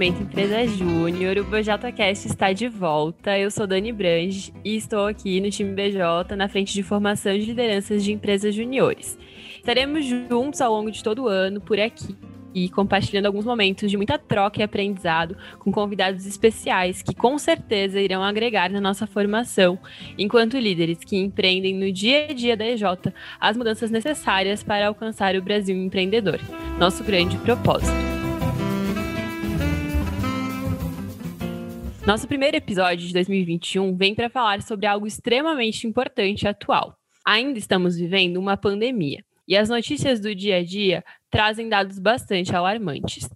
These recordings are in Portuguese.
Movimento Empresa Júnior, o BJCast está de volta. Eu sou Dani Brange e estou aqui no time BJ na frente de formação de lideranças de empresas juniores. Estaremos juntos ao longo de todo o ano por aqui e compartilhando alguns momentos de muita troca e aprendizado com convidados especiais que com certeza irão agregar na nossa formação, enquanto líderes que empreendem no dia a dia da EJ as mudanças necessárias para alcançar o Brasil empreendedor, nosso grande propósito. Nosso primeiro episódio de 2021 vem para falar sobre algo extremamente importante e atual. Ainda estamos vivendo uma pandemia. E as notícias do dia a dia trazem dados bastante alarmantes.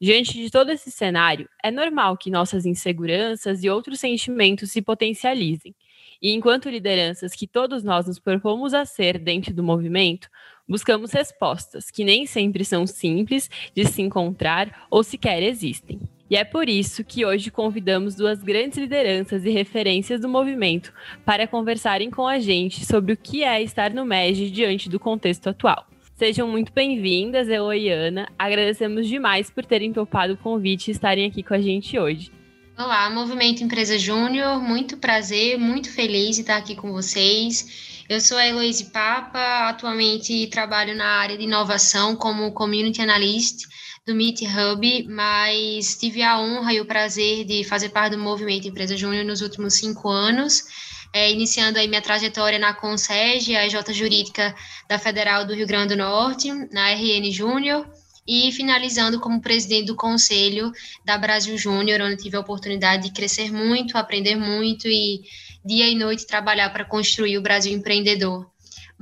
Diante de todo esse cenário, é normal que nossas inseguranças e outros sentimentos se potencializem. E enquanto lideranças que todos nós nos propomos a ser dentro do movimento, buscamos respostas que nem sempre são simples de se encontrar ou sequer existem. E é por isso que hoje convidamos duas grandes lideranças e referências do movimento para conversarem com a gente sobre o que é estar no MEG diante do contexto atual. Sejam muito bem-vindas, eu e Ana. Agradecemos demais por terem topado o convite e estarem aqui com a gente hoje. Olá, Movimento Empresa Júnior, muito prazer, muito feliz de estar aqui com vocês. Eu sou a Heloise Papa, atualmente trabalho na área de inovação como Community Analyst do Meet Hub, mas tive a honra e o prazer de fazer parte do movimento Empresa Júnior nos últimos cinco anos, é, iniciando aí minha trajetória na CONSEG, a EJ Jurídica da Federal do Rio Grande do Norte, na RN Júnior, e finalizando como presidente do Conselho da Brasil Júnior, onde tive a oportunidade de crescer muito, aprender muito e dia e noite trabalhar para construir o Brasil empreendedor.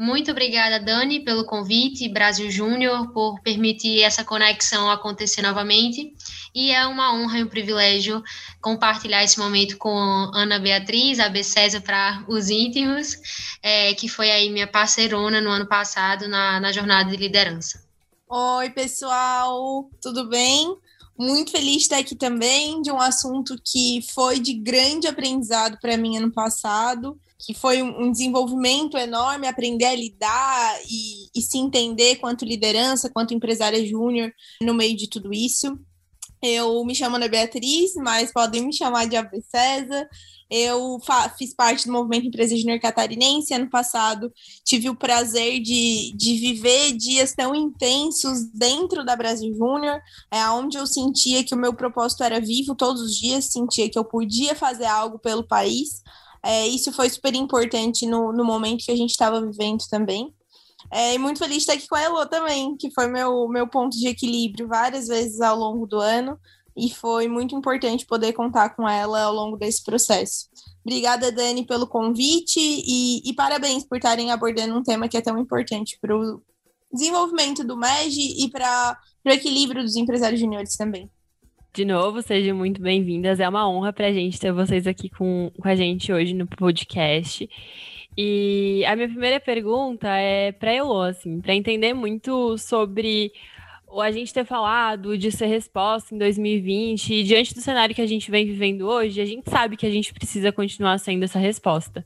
Muito obrigada, Dani, pelo convite, Brasil Júnior, por permitir essa conexão acontecer novamente. E é uma honra e um privilégio compartilhar esse momento com Ana Beatriz, a B. César para os íntimos, é, que foi aí minha parceirona no ano passado na, na jornada de liderança. Oi, pessoal, tudo bem? Muito feliz de estar aqui também de um assunto que foi de grande aprendizado para mim ano passado que foi um desenvolvimento enorme, aprender a lidar e, e se entender quanto liderança, quanto empresária júnior no meio de tudo isso. Eu me chamo Ana Beatriz, mas podem me chamar de Ave César. Eu fiz parte do movimento Empresa Júnior Catarinense. Ano passado tive o prazer de, de viver dias tão intensos dentro da Brasil Júnior, é onde eu sentia que o meu propósito era vivo todos os dias, sentia que eu podia fazer algo pelo país. É, isso foi super importante no, no momento que a gente estava vivendo também. É, e muito feliz de estar aqui com a Elo também, que foi meu, meu ponto de equilíbrio várias vezes ao longo do ano. E foi muito importante poder contar com ela ao longo desse processo. Obrigada, Dani, pelo convite e, e parabéns por estarem abordando um tema que é tão importante para o desenvolvimento do MEG e para o equilíbrio dos empresários juniores também. De novo, sejam muito bem-vindas. É uma honra para a gente ter vocês aqui com, com a gente hoje no podcast. E a minha primeira pergunta é para Elô, assim, para entender muito sobre a gente ter falado de ser resposta em 2020 e diante do cenário que a gente vem vivendo hoje, a gente sabe que a gente precisa continuar sendo essa resposta.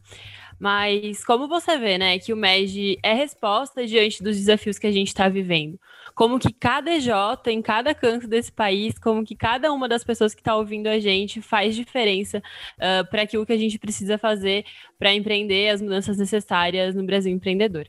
Mas como você vê, né, que o MEG é resposta diante dos desafios que a gente está vivendo? como que cada EJ, em cada canto desse país, como que cada uma das pessoas que está ouvindo a gente faz diferença uh, para aquilo que a gente precisa fazer para empreender as mudanças necessárias no Brasil empreendedor.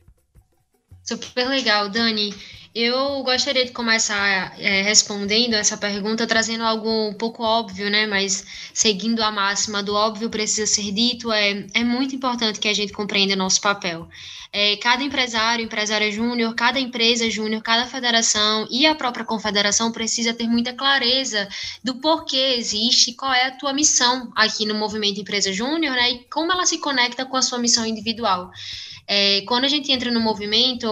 Super legal, Dani. Eu gostaria de começar é, respondendo essa pergunta, trazendo algo um pouco óbvio, né? Mas seguindo a máxima do óbvio precisa ser dito, é, é muito importante que a gente compreenda nosso papel. É, cada empresário, empresária júnior, cada empresa júnior, cada federação e a própria confederação precisa ter muita clareza do porquê existe, qual é a tua missão aqui no movimento Empresa Júnior, né? E como ela se conecta com a sua missão individual. É, quando a gente entra no movimento,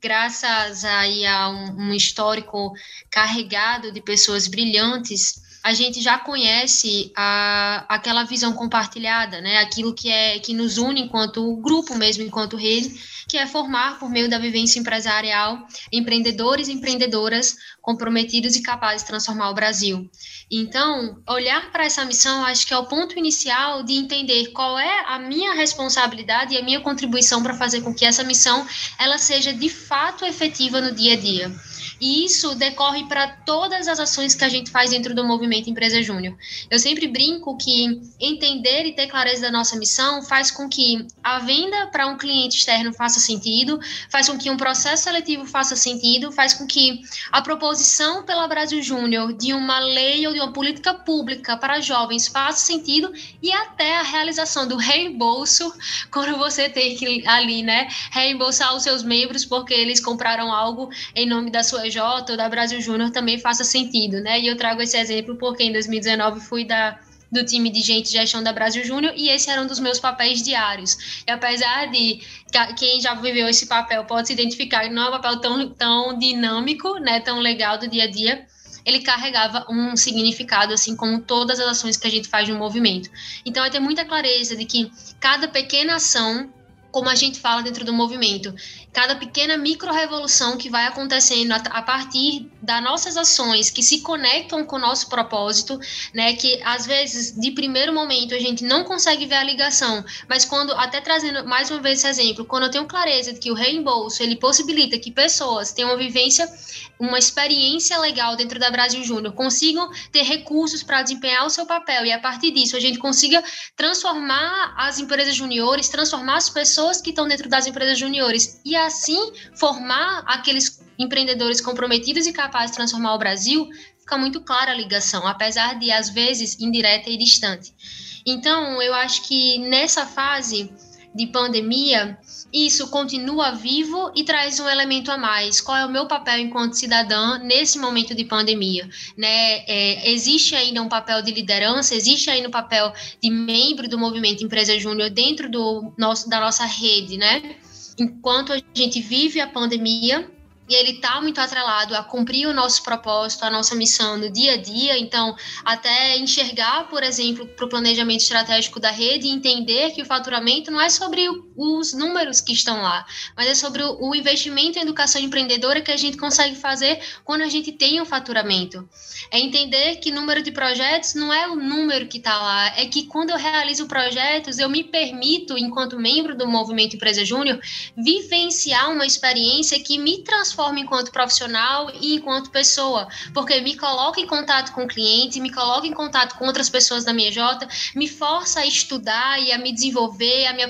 graças aí a um, um histórico carregado de pessoas brilhantes, a gente já conhece a, aquela visão compartilhada, né? Aquilo que é que nos une enquanto grupo mesmo, enquanto rede, que é formar por meio da vivência empresarial empreendedores e empreendedoras comprometidos e capazes de transformar o Brasil. Então, olhar para essa missão, acho que é o ponto inicial de entender qual é a minha responsabilidade e a minha contribuição para fazer com que essa missão ela seja de fato efetiva no dia a dia. E isso decorre para todas as ações que a gente faz dentro do movimento Empresa Júnior. Eu sempre brinco que entender e ter clareza da nossa missão faz com que a venda para um cliente externo faça sentido, faz com que um processo seletivo faça sentido, faz com que a proposição pela Brasil Júnior de uma lei ou de uma política pública para jovens faça sentido e até a realização do reembolso quando você tem que ali, né, reembolsar os seus membros porque eles compraram algo em nome da sua J ou da Brasil Júnior também faça sentido, né? E eu trago esse exemplo porque em 2019 fui da do time de gente gestão da Brasil Júnior e esse era um dos meus papéis diários. E apesar de quem já viveu esse papel pode se identificar, não é um papel tão, tão dinâmico, né, tão legal do dia a dia, ele carregava um significado, assim como todas as ações que a gente faz no movimento. Então, é ter muita clareza de que cada pequena ação como a gente fala dentro do movimento. Cada pequena micro-revolução que vai acontecendo a, partir das nossas ações que se conectam com o nosso propósito, né? Que às vezes, de primeiro momento, a gente não consegue ver a ligação, mas quando, até trazendo mais uma vez esse exemplo, quando eu tenho clareza de que o reembolso ele possibilita que pessoas tenham uma vivência, uma experiência legal dentro da Brasil Júnior, consigam ter recursos para desempenhar o seu papel e a partir disso a gente consiga transformar as empresas juniores, transformar as pessoas pessoas que estão dentro das empresas juniores e assim formar aqueles empreendedores comprometidos e capazes de transformar o Brasil, fica muito clara a ligação, apesar de às vezes indireta e distante. Então, eu acho que nessa fase de pandemia, isso continua vivo e traz um elemento a mais. Qual é o meu papel enquanto cidadã nesse momento de pandemia? Né? É, existe ainda um papel de liderança, existe ainda um papel de membro do movimento Empresa Júnior dentro do nosso, da nossa rede, né? Enquanto a gente vive a pandemia, e ele está muito atrelado a cumprir o nosso propósito, a nossa missão no dia a dia. Então, até enxergar, por exemplo, para o planejamento estratégico da rede entender que o faturamento não é sobre os números que estão lá, mas é sobre o investimento em educação empreendedora que a gente consegue fazer quando a gente tem o um faturamento. É entender que número de projetos não é o número que está lá, é que quando eu realizo projetos, eu me permito, enquanto membro do Movimento Empresa Júnior, vivenciar uma experiência que me transforma enquanto profissional e enquanto pessoa, porque me coloca em contato com o cliente, me coloca em contato com outras pessoas da minha J, me força a estudar e a me desenvolver, a me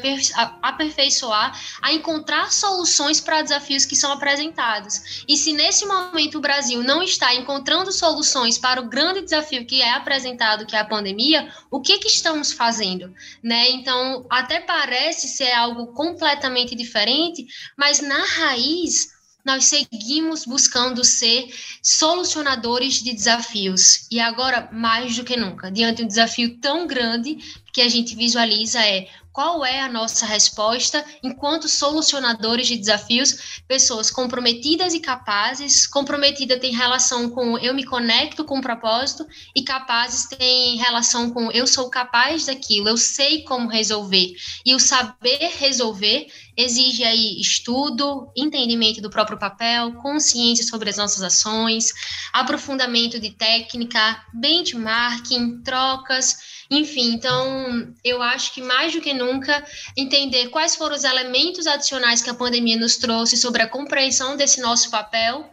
aperfeiçoar, a encontrar soluções para desafios que são apresentados. E se nesse momento o Brasil não está encontrando soluções para o grande desafio que é apresentado, que é a pandemia, o que que estamos fazendo, né? Então, até parece ser algo completamente diferente, mas na raiz nós seguimos buscando ser solucionadores de desafios. E agora, mais do que nunca, diante de um desafio tão grande que a gente visualiza é qual é a nossa resposta enquanto solucionadores de desafios, pessoas comprometidas e capazes, comprometida tem relação com eu me conecto com o propósito e capazes tem relação com eu sou capaz daquilo, eu sei como resolver. E o saber resolver exige aí estudo, entendimento do próprio papel, consciência sobre as nossas ações, aprofundamento de técnica, benchmarking, trocas, enfim, então eu acho que mais do que nunca entender quais foram os elementos adicionais que a pandemia nos trouxe sobre a compreensão desse nosso papel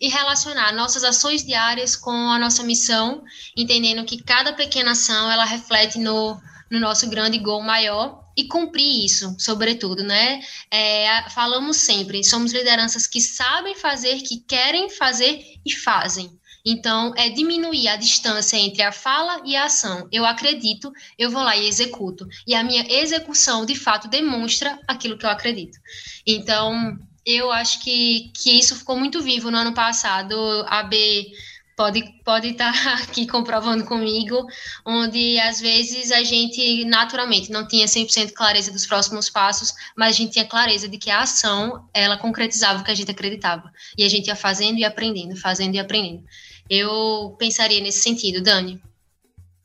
e relacionar nossas ações diárias com a nossa missão, entendendo que cada pequena ação ela reflete no, no nosso grande gol maior e cumprir isso, sobretudo, né? É, falamos sempre, somos lideranças que sabem fazer, que querem fazer e fazem. Então, é diminuir a distância entre a fala e a ação. Eu acredito, eu vou lá e executo. E a minha execução, de fato, demonstra aquilo que eu acredito. Então, eu acho que, que isso ficou muito vivo no ano passado. A B pode pode estar aqui comprovando comigo, onde às vezes a gente naturalmente não tinha 100% clareza dos próximos passos, mas a gente tinha clareza de que a ação, ela concretizava o que a gente acreditava. E a gente ia fazendo e aprendendo, fazendo e aprendendo. Eu pensaria nesse sentido, Dani.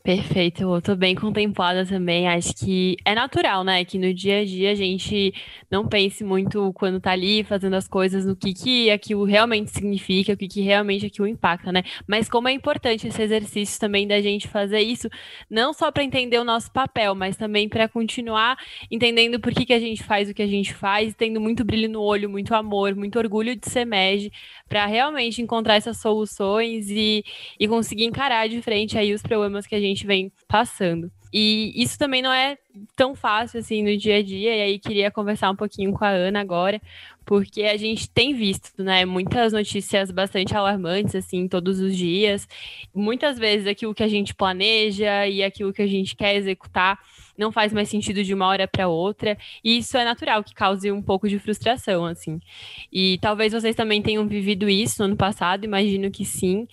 Perfeito, eu tô bem contemplada também. Acho que é natural, né? Que no dia a dia a gente não pense muito quando tá ali fazendo as coisas no que, que aquilo realmente significa, o que, que realmente aquilo impacta, né? Mas como é importante esse exercício também da gente fazer isso, não só para entender o nosso papel, mas também para continuar entendendo por que, que a gente faz o que a gente faz, tendo muito brilho no olho, muito amor, muito orgulho de ser MED, para realmente encontrar essas soluções e, e conseguir encarar de frente aí os problemas que a gente gente vem passando. E isso também não é tão fácil assim no dia a dia, e aí queria conversar um pouquinho com a Ana agora, porque a gente tem visto, né, muitas notícias bastante alarmantes assim todos os dias. Muitas vezes aquilo que a gente planeja e aquilo que a gente quer executar não faz mais sentido de uma hora para outra, e isso é natural que cause um pouco de frustração assim. E talvez vocês também tenham vivido isso no ano passado, imagino que sim.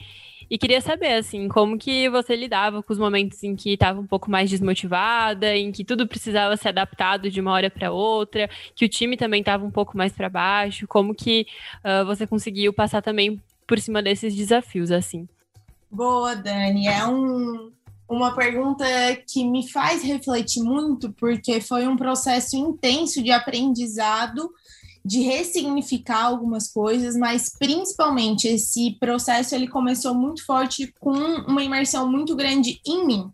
E queria saber, assim, como que você lidava com os momentos em que estava um pouco mais desmotivada, em que tudo precisava ser adaptado de uma hora para outra, que o time também estava um pouco mais para baixo, como que uh, você conseguiu passar também por cima desses desafios, assim? Boa, Dani. É um, uma pergunta que me faz refletir muito, porque foi um processo intenso de aprendizado de ressignificar algumas coisas, mas principalmente esse processo ele começou muito forte com uma imersão muito grande em mim.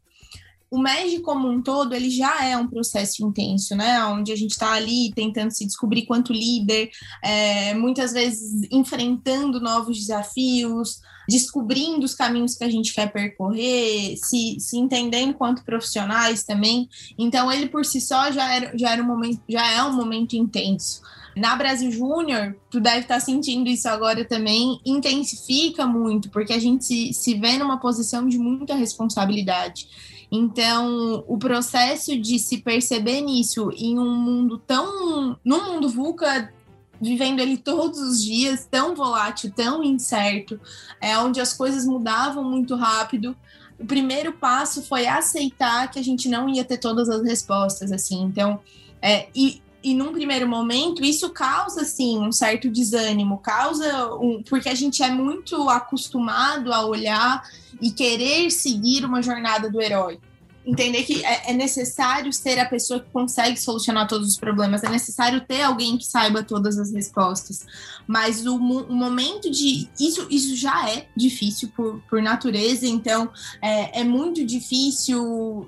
O MEG como um todo, ele já é um processo intenso, né? Onde a gente está ali tentando se descobrir quanto líder, é, muitas vezes enfrentando novos desafios, descobrindo os caminhos que a gente quer percorrer, se, se entendendo quanto profissionais também. Então, ele por si só já, era, já, era um momento, já é um momento intenso. Na Brasil Júnior, tu deve estar tá sentindo isso agora também, intensifica muito, porque a gente se, se vê numa posição de muita responsabilidade. Então, o processo de se perceber nisso em um mundo tão. num mundo VUCA, vivendo ele todos os dias, tão volátil, tão incerto, é onde as coisas mudavam muito rápido. O primeiro passo foi aceitar que a gente não ia ter todas as respostas, assim. Então, é, e e num primeiro momento isso causa assim um certo desânimo, causa um, porque a gente é muito acostumado a olhar e querer seguir uma jornada do herói. Entender que é, é necessário ser a pessoa que consegue solucionar todos os problemas, é necessário ter alguém que saiba todas as respostas. Mas o, o momento de. Isso, isso já é difícil por, por natureza, então é, é muito difícil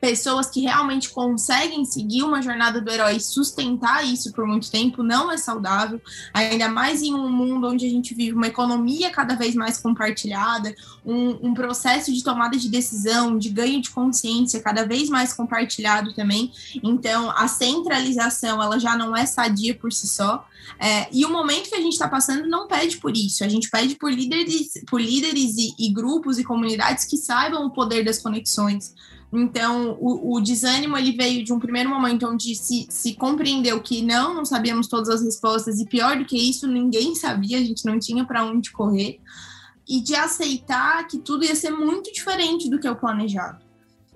pessoas que realmente conseguem seguir uma jornada do herói e sustentar isso por muito tempo não é saudável, ainda mais em um mundo onde a gente vive uma economia cada vez mais compartilhada, um, um processo de tomada de decisão, de ganho de consciência cada vez mais compartilhado também. Então, a centralização ela já não é sadia por si só. É, e o momento que a gente está passando não pede por isso, a gente pede por líderes, por líderes e, e grupos e comunidades que saibam o poder das conexões, então, o, o, desânimo ele veio de um primeiro momento onde se, se compreendeu que não, não sabíamos todas as respostas, e pior do que isso, ninguém sabia, a gente não tinha para onde correr, e de aceitar que tudo ia ser muito diferente do que eu planejado.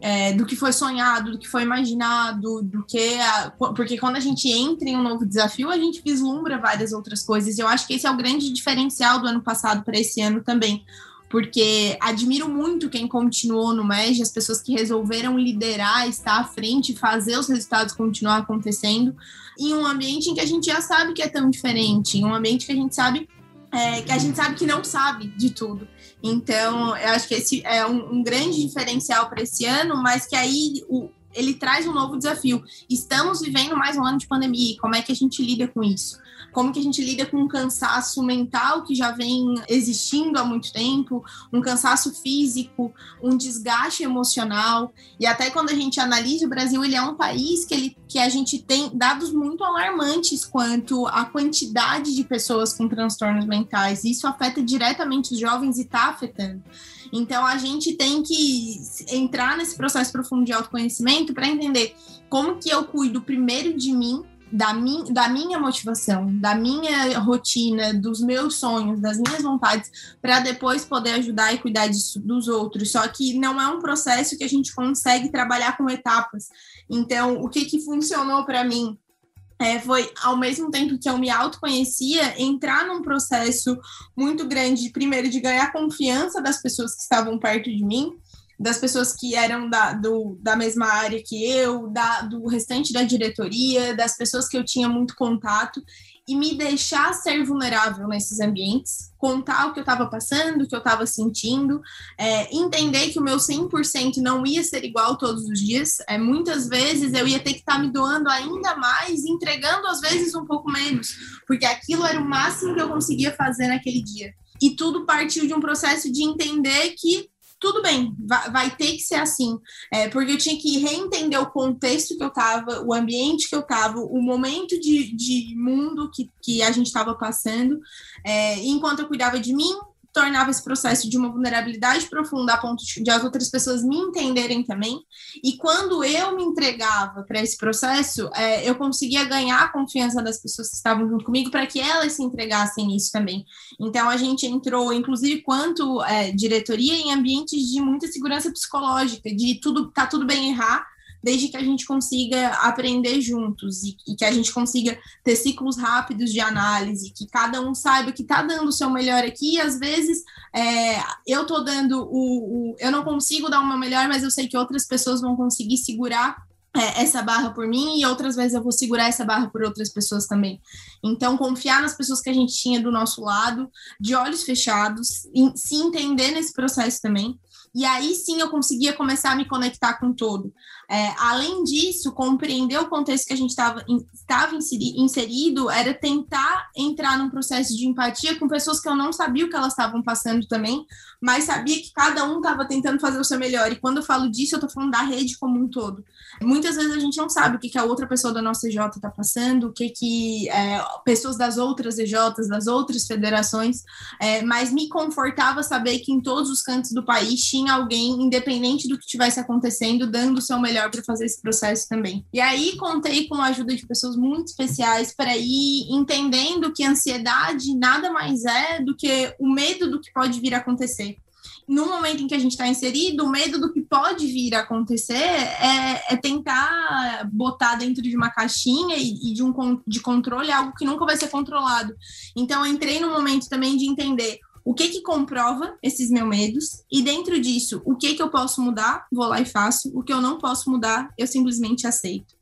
É, do que foi sonhado, do que foi imaginado, do que. A, porque quando a gente entra em um novo desafio, a gente vislumbra várias outras coisas. Eu acho que esse é o grande diferencial do ano passado para esse ano também porque admiro muito quem continuou no MEG, as pessoas que resolveram liderar, estar à frente, fazer os resultados continuar acontecendo, em um ambiente em que a gente já sabe que é tão diferente, em um ambiente que a gente sabe é, que a gente sabe que não sabe de tudo. Então, eu acho que esse é um, um grande diferencial para esse ano, mas que aí o, ele traz um novo desafio. Estamos vivendo mais um ano de pandemia, como é que a gente lida com isso? Como que a gente lida com um cansaço mental que já vem existindo há muito tempo, um cansaço físico, um desgaste emocional. E até quando a gente analisa o Brasil, ele é um país que, ele, que a gente tem dados muito alarmantes quanto à quantidade de pessoas com transtornos mentais. Isso afeta diretamente os jovens e está afetando. Então a gente tem que entrar nesse processo profundo de autoconhecimento para entender como que eu cuido primeiro de mim da, da minha motivação, da minha rotina, dos meus sonhos, das minhas vontades, para depois poder ajudar e cuidar disso, dos outros. Só que não é um processo que a gente consegue trabalhar com etapas. Então, o que, que funcionou para mim? É, foi, ao mesmo tempo que eu me autoconhecia, entrar num processo muito grande, primeiro, de ganhar confiança das pessoas que estavam perto de mim, das pessoas que eram da, do, da mesma área que eu, da, do restante da diretoria, das pessoas que eu tinha muito contato, e me deixar ser vulnerável nesses ambientes, contar o que eu estava passando, o que eu estava sentindo, é, entender que o meu 100% não ia ser igual todos os dias. É, muitas vezes eu ia ter que estar tá me doando ainda mais, entregando às vezes um pouco menos, porque aquilo era o máximo que eu conseguia fazer naquele dia. E tudo partiu de um processo de entender que tudo bem, vai, vai, ter que ser assim, é, porque eu tinha que reentender o contexto que eu estava, o ambiente que eu estava, o momento de, de mundo que, que a gente estava passando, é, enquanto eu cuidava de mim, tornava esse processo de uma vulnerabilidade profunda a ponto de as outras pessoas me entenderem também. E quando eu me entregava para esse processo, é, eu conseguia ganhar a confiança das pessoas que estavam junto comigo para que elas se entregassem nisso também. Então a gente entrou, inclusive, quanto é, diretoria, em ambientes de muita segurança psicológica, de tudo tá tudo bem errar desde que a gente consiga aprender juntos e, e, que a gente consiga ter ciclos rápidos de análise, que cada um saiba que está dando o seu melhor aqui, e às vezes é, eu estou dando o, o, Eu não consigo dar o meu melhor, mas eu sei que outras pessoas vão conseguir segurar é, essa barra por mim e outras vezes eu vou segurar essa barra por outras pessoas também. Então, confiar nas pessoas que a gente tinha do nosso lado, de olhos fechados, em, se entender nesse processo também. E aí sim eu conseguia começar a me conectar com todo. É, além disso, compreender o contexto que a gente estava inserido era tentar entrar num processo de empatia com pessoas que eu não sabia o que elas estavam passando também, mas sabia que cada um estava tentando fazer o seu melhor. E quando eu falo disso, eu estou falando da rede como um todo. Muitas vezes a gente não sabe o que, que a outra pessoa da nossa EJ está passando, o que, que é, pessoas das outras EJs, das outras federações, é, mas me confortava saber que em todos os cantos do país tinha alguém, independente do que estivesse acontecendo, dando o seu melhor melhor para fazer esse processo também. E aí contei com a ajuda de pessoas muito especiais para ir entendendo que ansiedade nada mais é do que o medo do que pode vir a acontecer no momento em que a gente está inserido, o medo do que pode vir a acontecer é, é tentar botar dentro de uma caixinha e, e, de um de controle algo que nunca vai ser controlado. Então, eu entrei no momento também de entender o que que comprova esses meus medos e dentro disso, o que que eu posso mudar, vou lá e faço, o que eu não posso mudar, eu simplesmente aceito.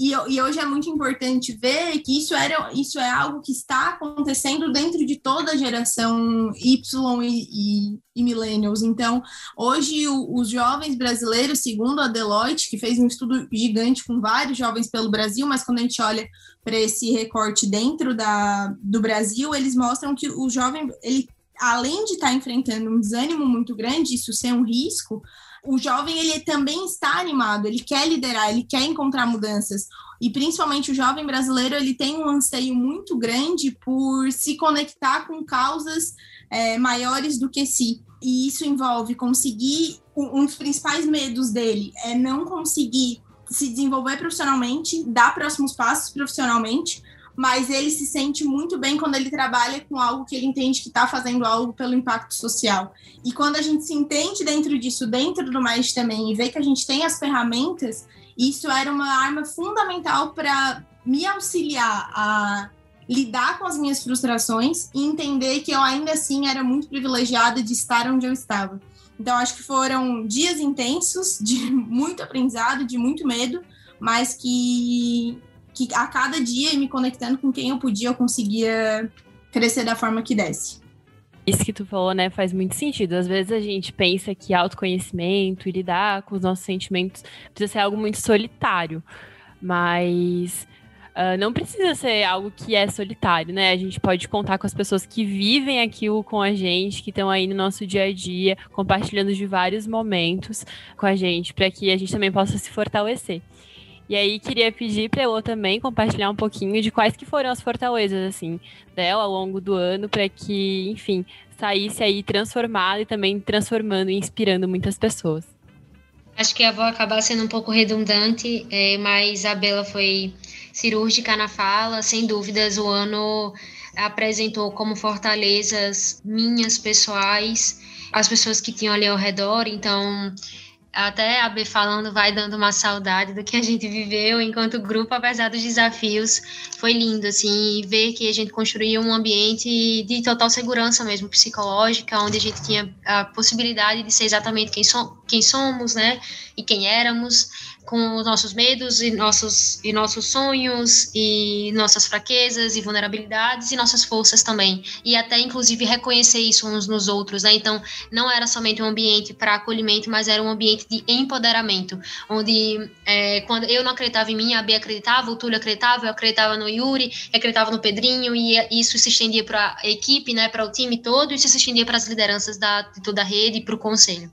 E, e, hoje é muito importante ver que isso, era, isso é algo que está acontecendo dentro de toda a geração Y e, e, e millennials. Então, hoje o, os jovens brasileiros, segundo a Deloitte, que fez um estudo gigante com vários jovens pelo Brasil, mas quando a gente olha para esse recorte dentro da, do Brasil, eles mostram que o jovem ele além de estar tá enfrentando um desânimo muito grande, isso ser um risco, o jovem ele também está animado, ele quer liderar, ele quer encontrar mudanças. E principalmente o jovem brasileiro, ele tem um anseio muito grande por se conectar com causas é, maiores do que si. E isso envolve conseguir um dos principais medos dele é não conseguir se desenvolver profissionalmente, dar próximos passos profissionalmente, mas ele se sente muito bem quando ele trabalha com algo que ele entende que está fazendo algo pelo impacto social. E quando a gente se entende dentro disso, dentro do mais também, e vê que a gente tem as ferramentas, isso era uma arma fundamental para me auxiliar a lidar com as minhas frustrações e entender que eu ainda assim era muito privilegiada de estar onde eu estava. Então, acho que foram dias intensos, de muito aprendizado, de muito medo, mas que que a cada dia, me conectando com quem eu podia, eu conseguia crescer da forma que desse. Isso que tu falou, né, faz muito sentido. Às vezes a gente pensa que autoconhecimento e lidar com os nossos sentimentos precisa ser algo muito solitário, mas uh, não precisa ser algo que é solitário, né? A gente pode contar com as pessoas que vivem aquilo com a gente, que estão aí no nosso dia a dia, compartilhando de vários momentos com a gente, para que a gente também possa se fortalecer. E aí queria pedir para ela também compartilhar um pouquinho de quais que foram as fortalezas assim dela ao longo do ano para que, enfim, saísse aí transformada e também transformando e inspirando muitas pessoas. Acho que eu vou acabar sendo um pouco redundante, é, mas a Bela foi cirúrgica na fala, sem dúvidas o ano apresentou como fortalezas minhas pessoais, as pessoas que tinham ali ao redor, então até a B falando vai dando uma saudade do que a gente viveu enquanto grupo, apesar dos desafios. Foi lindo, assim, ver que a gente construiu um ambiente de total segurança mesmo, psicológica, onde a gente tinha a possibilidade de ser exatamente quem, so quem somos, né, e quem éramos com os nossos medos e nossos, e nossos sonhos e nossas fraquezas e vulnerabilidades e nossas forças também. E até, inclusive, reconhecer isso uns nos outros, né? Então, não era somente um ambiente para acolhimento, mas era um ambiente de empoderamento, onde é, quando eu não acreditava em mim, a Bia acreditava, o Túlio acreditava, eu acreditava no Yuri, acreditava no Pedrinho, e isso se estendia para a equipe, né, para o time todo, e isso se estendia para as lideranças da, de toda a rede e para o conselho.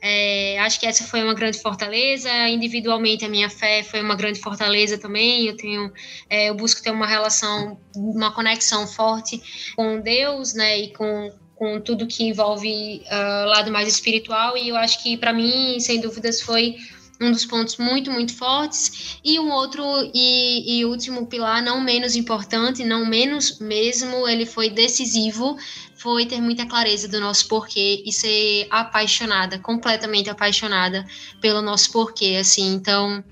É, acho que essa foi uma grande fortaleza. Individualmente, a minha fé foi uma grande fortaleza também. Eu tenho, é, eu busco ter uma relação, uma conexão forte com Deus, né, e com com tudo que envolve uh, lado mais espiritual. E eu acho que para mim, sem dúvidas, foi um dos pontos muito, muito fortes. E um outro e, e, último pilar, não menos importante, não menos mesmo, ele foi decisivo, foi ter muita clareza do nosso porquê e ser apaixonada, completamente apaixonada pelo nosso porquê, assim. Então,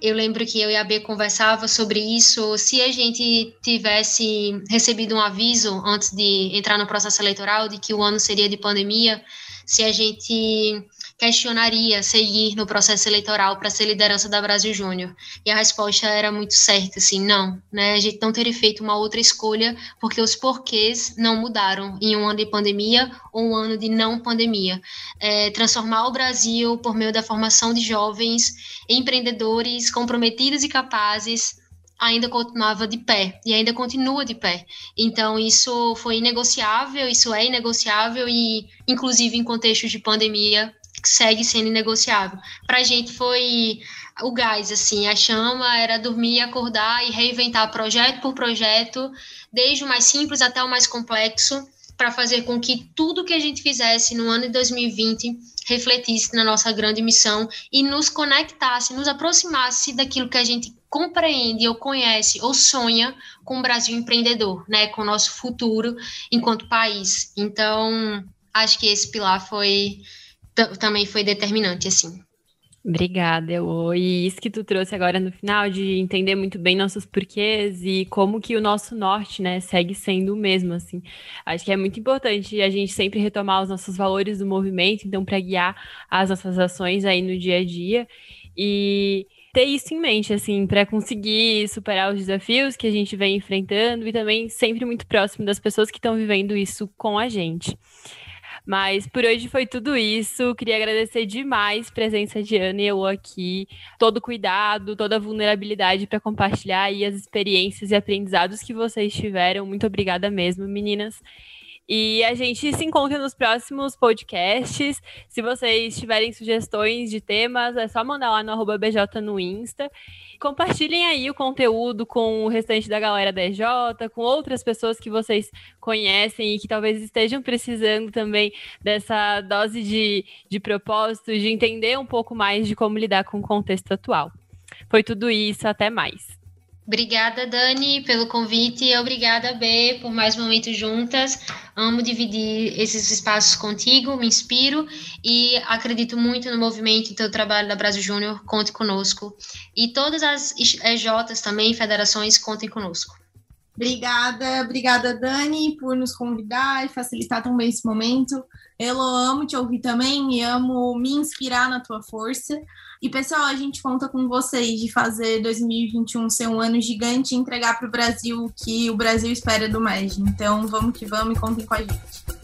eu lembro que eu e a B conversava sobre isso. Se a gente tivesse recebido um aviso antes de entrar no processo eleitoral de que o ano seria de pandemia, se a gente questionaria seguir no processo eleitoral para ser liderança da Brasil Júnior. E a resposta era muito certa, assim, não, né? A gente não teria feito uma outra escolha porque os porquês não mudaram em um ano de pandemia ou um ano de não pandemia. É, transformar o Brasil por meio da formação de jovens empreendedores comprometidos e capazes ainda continuava de pé e ainda continua de pé. Então isso foi inegociável, isso é inegociável e inclusive em contextos de pandemia segue sendo negociável. Para a gente foi o gás, assim, a chama era dormir, acordar e reinventar projeto por projeto, desde o mais simples até o mais complexo, para fazer com que tudo que a gente fizesse no ano de 2020 refletisse na nossa grande missão e nos conectasse, nos aproximasse daquilo que a gente compreende ou conhece ou sonha com o Brasil empreendedor, né, com o nosso futuro enquanto país. Então, acho que esse pilar foi também foi determinante, assim. Obrigada, Elô. E isso que tu trouxe agora no final, de entender muito bem nossos porquês e como que o nosso norte, né, segue sendo o mesmo, assim. Acho que é muito importante a gente sempre retomar os nossos valores do movimento, então, para guiar as nossas ações aí no dia a dia. E ter isso em mente, assim, para conseguir superar os desafios que a gente vem enfrentando e também sempre muito próximo das pessoas que estão vivendo isso com a gente. Mas por hoje foi tudo isso. Queria agradecer demais a presença de Ana e eu aqui, todo o cuidado, toda a vulnerabilidade para compartilhar aí as experiências e aprendizados que vocês tiveram. Muito obrigada mesmo, meninas. E a gente se encontra nos próximos podcasts. Se vocês tiverem sugestões de temas, é só mandar lá no BJ no Insta. Compartilhem aí o conteúdo com o restante da galera da EJ, com outras pessoas que vocês conhecem e que talvez estejam precisando também dessa dose de, de propósito, de entender um pouco mais de como lidar com o contexto atual. Foi tudo isso, até mais. Obrigada, Dani, pelo convite e obrigada, B, por mais momentos juntas. Amo dividir esses espaços contigo, me inspiro e acredito muito no movimento e teu trabalho da Brasil Júnior. Conte conosco. E todas as EJs também, federações, contem conosco. Obrigada, obrigada, Dani, por nos convidar e facilitar também esse momento. Eu amo te ouvir também e amo me inspirar na tua força. E, pessoal, a gente conta com vocês de fazer 2021 ser um ano gigante e entregar para o Brasil o que o Brasil espera do MEG. Então, vamos que vamos e contem com a gente.